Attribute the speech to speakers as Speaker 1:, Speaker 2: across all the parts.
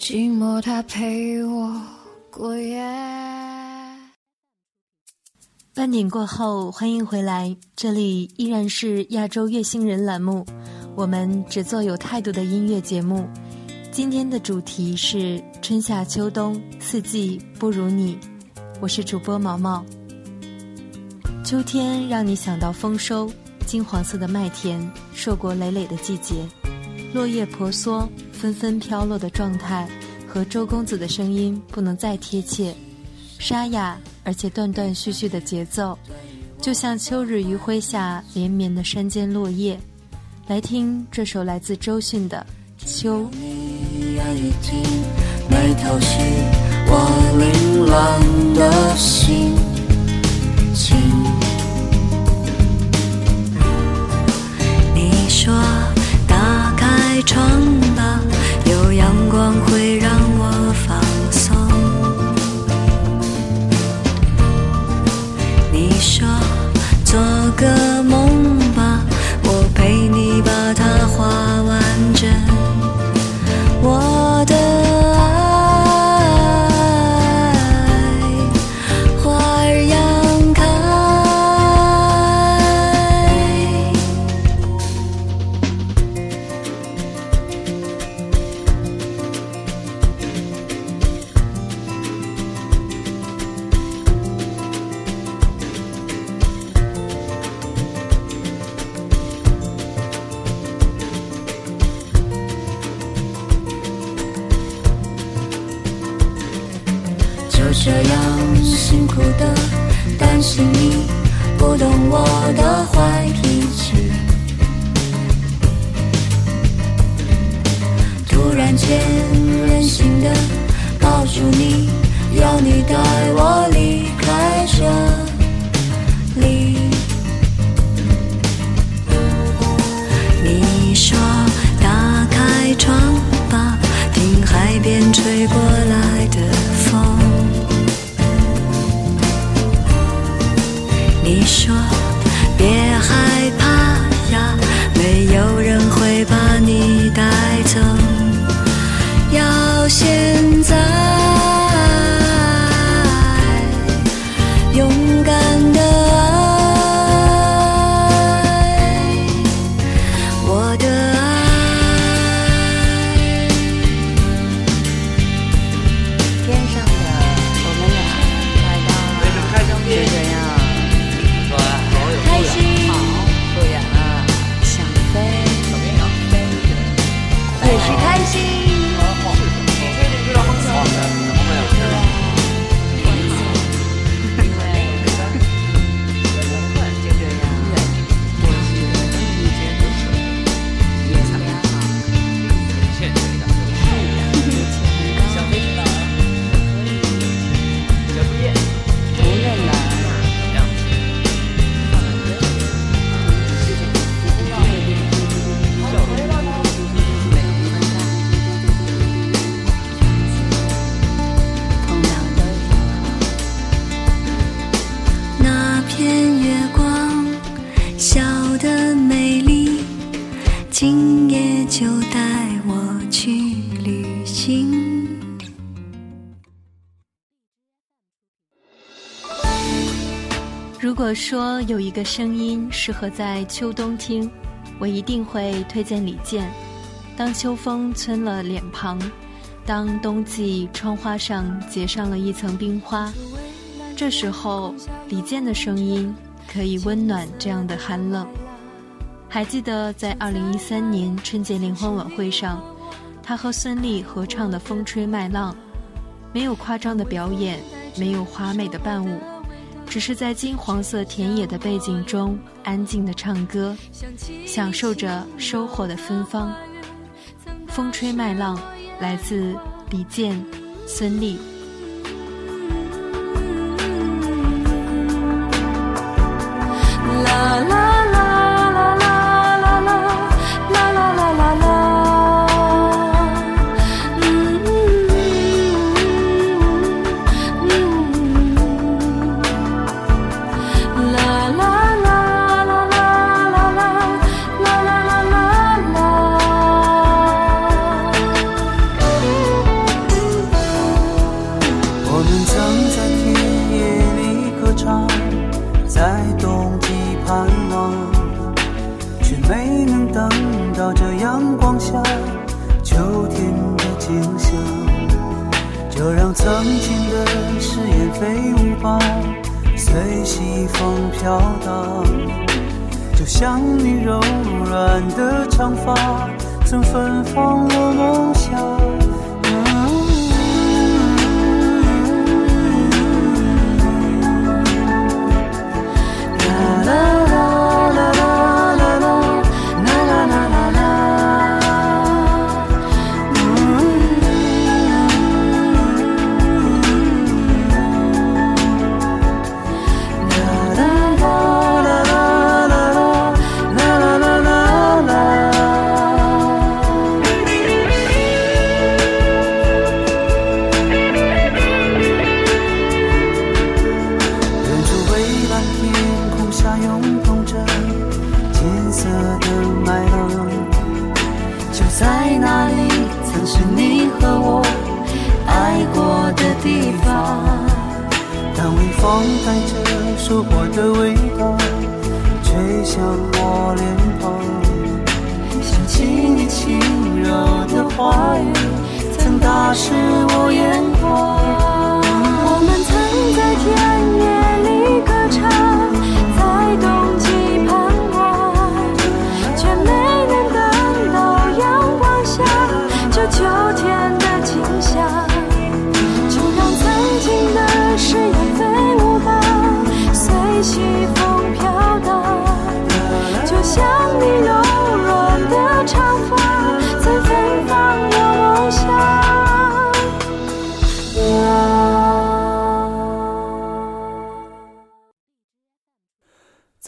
Speaker 1: 寂寞它陪我过夜。
Speaker 2: 半点过后，欢迎回来，这里依然是亚洲乐星人栏目，我们只做有态度的音乐节目。今天的主题是春夏秋冬四季不如你，我是主播毛毛。秋天让你想到丰收，金黄色的麦田，硕果累累的季节，落叶婆娑。纷纷飘落的状态，和周公子的声音不能再贴切，沙哑而且断断续续的节奏，就像秋日余晖下连绵的山间落叶。来听这首来自周迅的《秋》。
Speaker 1: விழா 就这样辛苦的担心你不懂我的坏脾气，突然间任性的抱住你，要你带我离开这里。你说打开窗吧，听海边吹过来的。我
Speaker 3: 说有
Speaker 4: 一
Speaker 2: 个声音适合在秋冬听，我一定会推荐李健。当秋风皴了脸庞，当冬季窗花上结上了一层冰花，这时候李健的声音可以温暖这样的寒冷。还记得在二零一三年春节联欢晚会上，他和孙俪合唱的《风吹麦浪》，没有夸张的表演，没有华美的伴舞。只是在金黄色田野的背景中安静的唱歌，享受着收获的芬芳。风吹麦浪，来自李健、孙俪。
Speaker 5: 啦啦。风带着收获的味道，吹向我脸庞，想起你轻柔的话语，曾打湿我眼。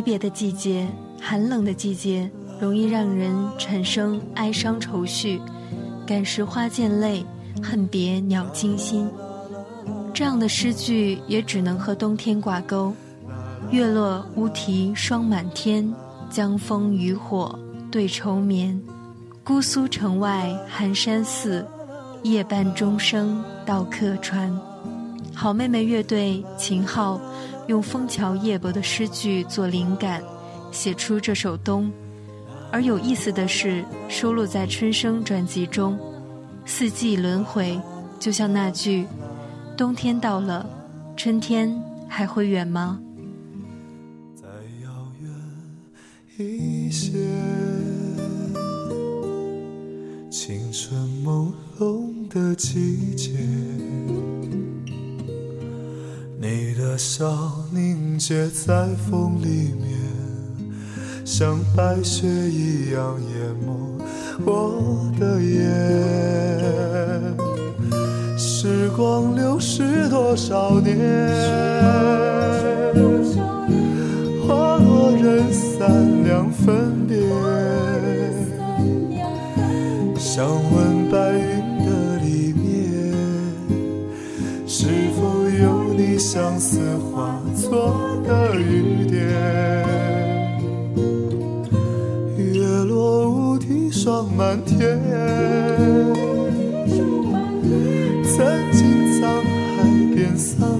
Speaker 2: 离别的季节，寒冷的季节，容易让人产生哀伤愁绪。感时花溅泪，恨别鸟惊心。这样的诗句也只能和冬天挂钩。月落乌啼霜满天，江枫渔火对愁眠。姑苏城外寒山寺，夜半钟声到客船。好妹妹乐队，秦昊。用《枫桥夜泊》的诗句做灵感，写出这首《冬》，而有意思的是收录在《春生》专辑中。四季轮回，就像那句：“冬天到了，春天还会远吗？”
Speaker 6: 再遥远一些，青春朦胧的季节。你的笑凝结在风里面，像白雪一样淹没我的眼。时光流逝多少年，花落人散两分别。想问。相思化作的雨点，月落乌啼霜满天。曾经沧海变桑。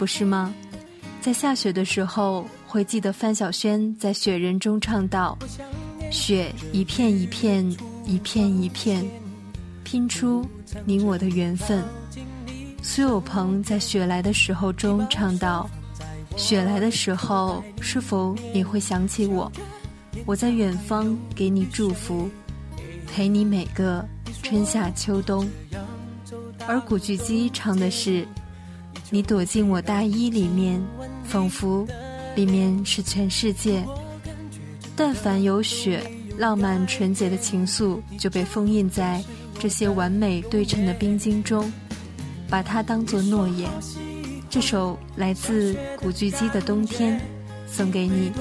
Speaker 2: 不是吗？在下雪的时候，会记得范晓萱在《雪人》中唱道：“雪一片一片，一片一片，拼出你我的缘分。”苏有朋在《雪来的时候》中唱道：“雪来的时候，是否也会想起我？我在远方给你祝福，陪你每个春夏秋冬。”而古巨基唱的是。你躲进我大衣里面，仿佛里面是全世界。但凡有雪，浪漫纯洁的情愫就被封印在这些完美对称的冰晶中，把它当作诺言。这首来自古巨基的《冬天》送给你。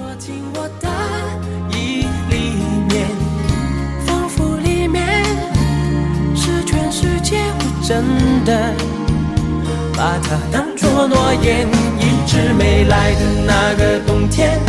Speaker 7: 把它当作诺言，一直没来的那个冬天。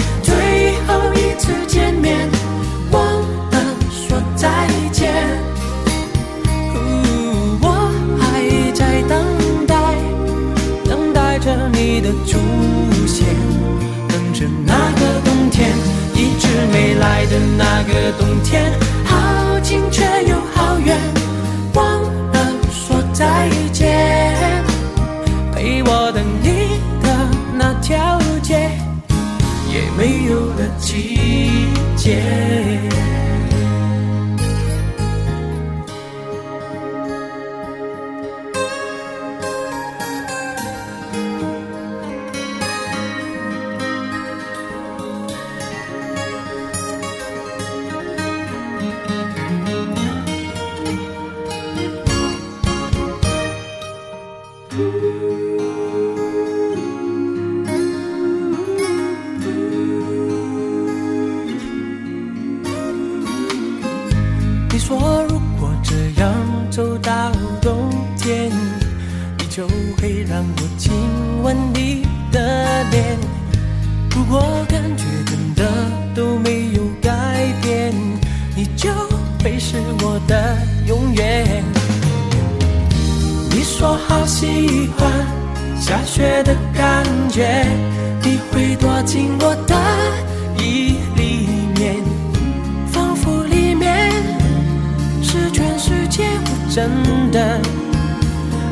Speaker 7: 真的，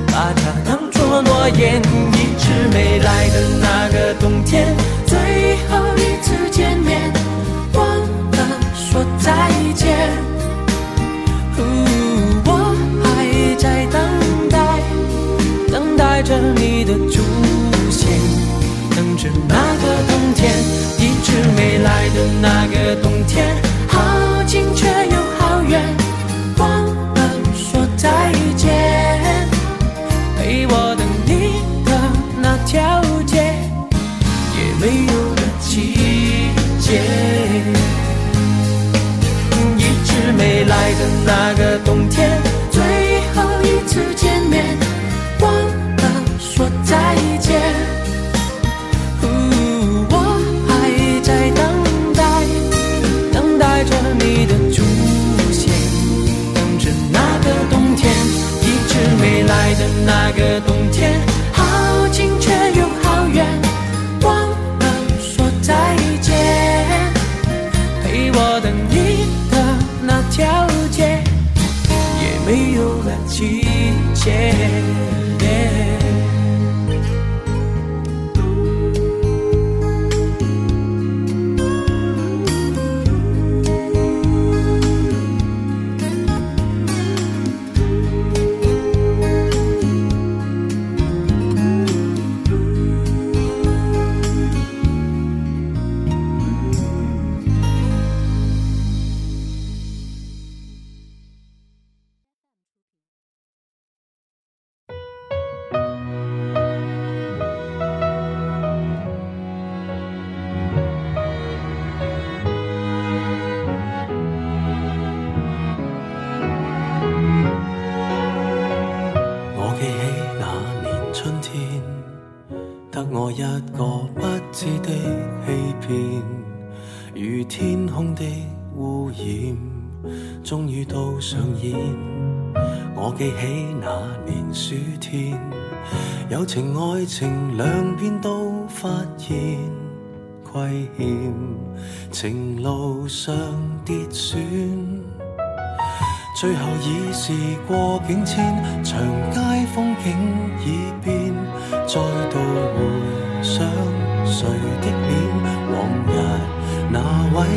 Speaker 7: 把它当作诺言，一直没来的那个冬天，最后一次见面，忘了说再见。我还在等待，等待着你的出现，等着那个冬天，一直没来的那个冬天。一直没来的那个冬天，最后一次
Speaker 8: 见。share. 天空的污染终于都上演。我记起那年暑天，友情爱情两边都发现亏欠，情路上跌损，最后已是过境迁，长街风景已
Speaker 2: 变。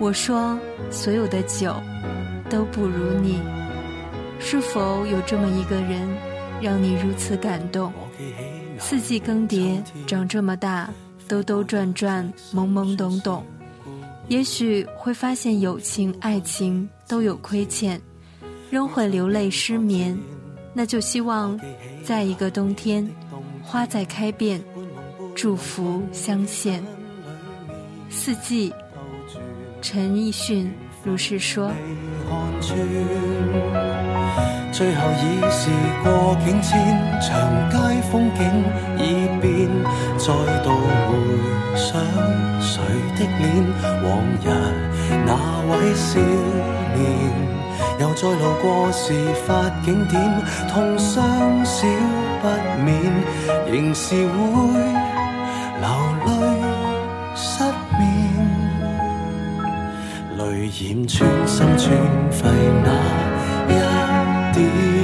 Speaker 2: 我说，所有的酒都不如你。是否有这么一个人，让你如此感动？四季更迭，长这么大，兜兜转转，懵懵懂懂，也许会发现友情、爱情都有亏欠，仍会流泪、失眠。那就希望，在一个冬天，花再开遍，祝福相现，四季。陈奕迅如是说被看穿
Speaker 8: 最后已是过境迁长街风景已变再度回想谁的脸往日那位少年又再路过事发景点痛伤少不免仍是会染穿心穿肺那一点。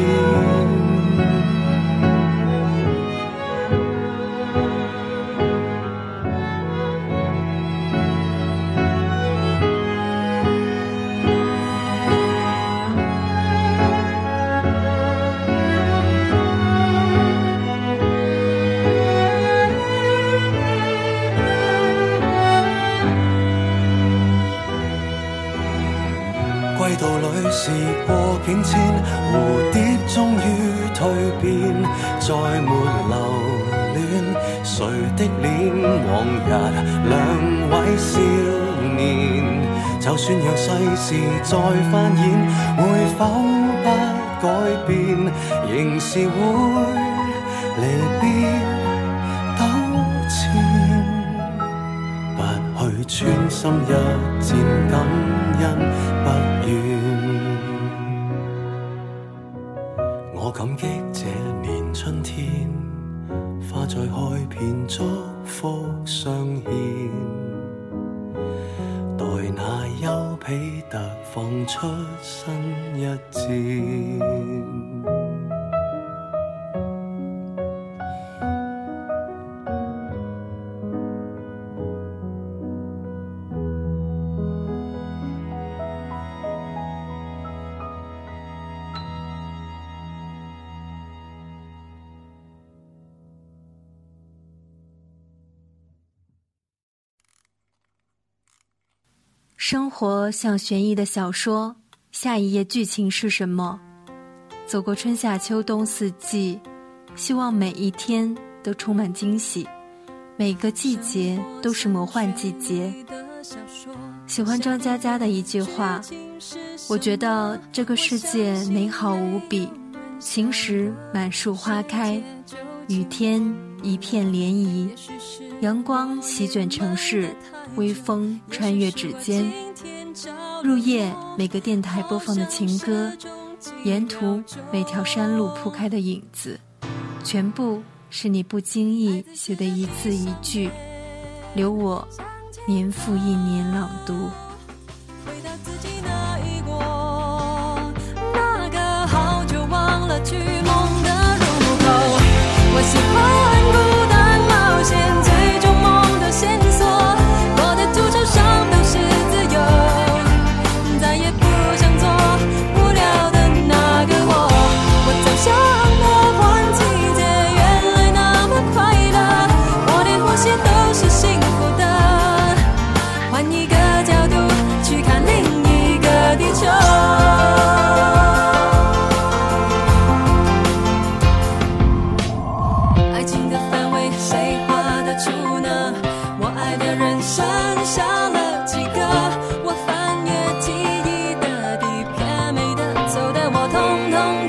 Speaker 8: 时再繁衍，会否不改变？仍是会离别纠缠。不去穿心一箭，感恩不怨。我感激。出生日
Speaker 2: 子。活像悬疑的小说，下一页剧情是什么？走过春夏秋冬四季，希望每一天都充满惊喜，每个季节都是魔幻季节。喜欢张嘉佳的一句话，我觉得这个世界美好无比。晴时满树花开，雨天一片涟漪，阳光席卷城市，微风穿越指尖。入夜，每个电台播放的情歌，沿途每条山路铺开的影子，全部是你不经意写的一字一句，留我年复一年朗读。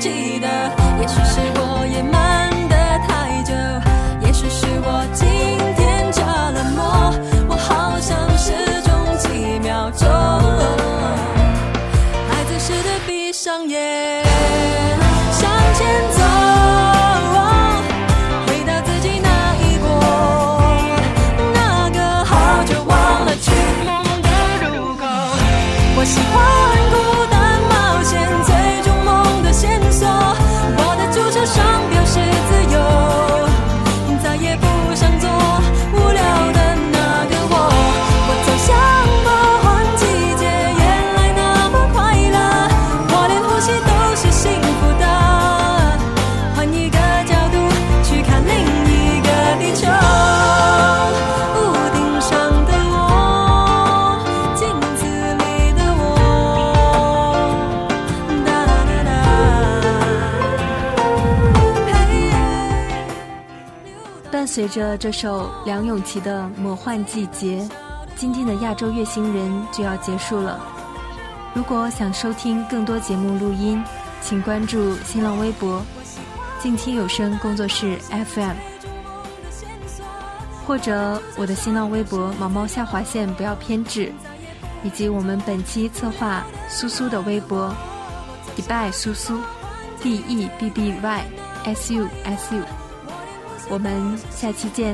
Speaker 9: 记得，也许是我也慢。
Speaker 2: 随着这首梁咏琪的《魔幻季节》，今天的亚洲乐星人就要结束了。如果想收听更多节目录音，请关注新浪微博“静听有声工作室 FM”，或者我的新浪微博“毛毛下划线不要偏执”，以及我们本期策划苏苏的微博“迪拜苏苏 ”，D E B B Y S U S U。我们下期见。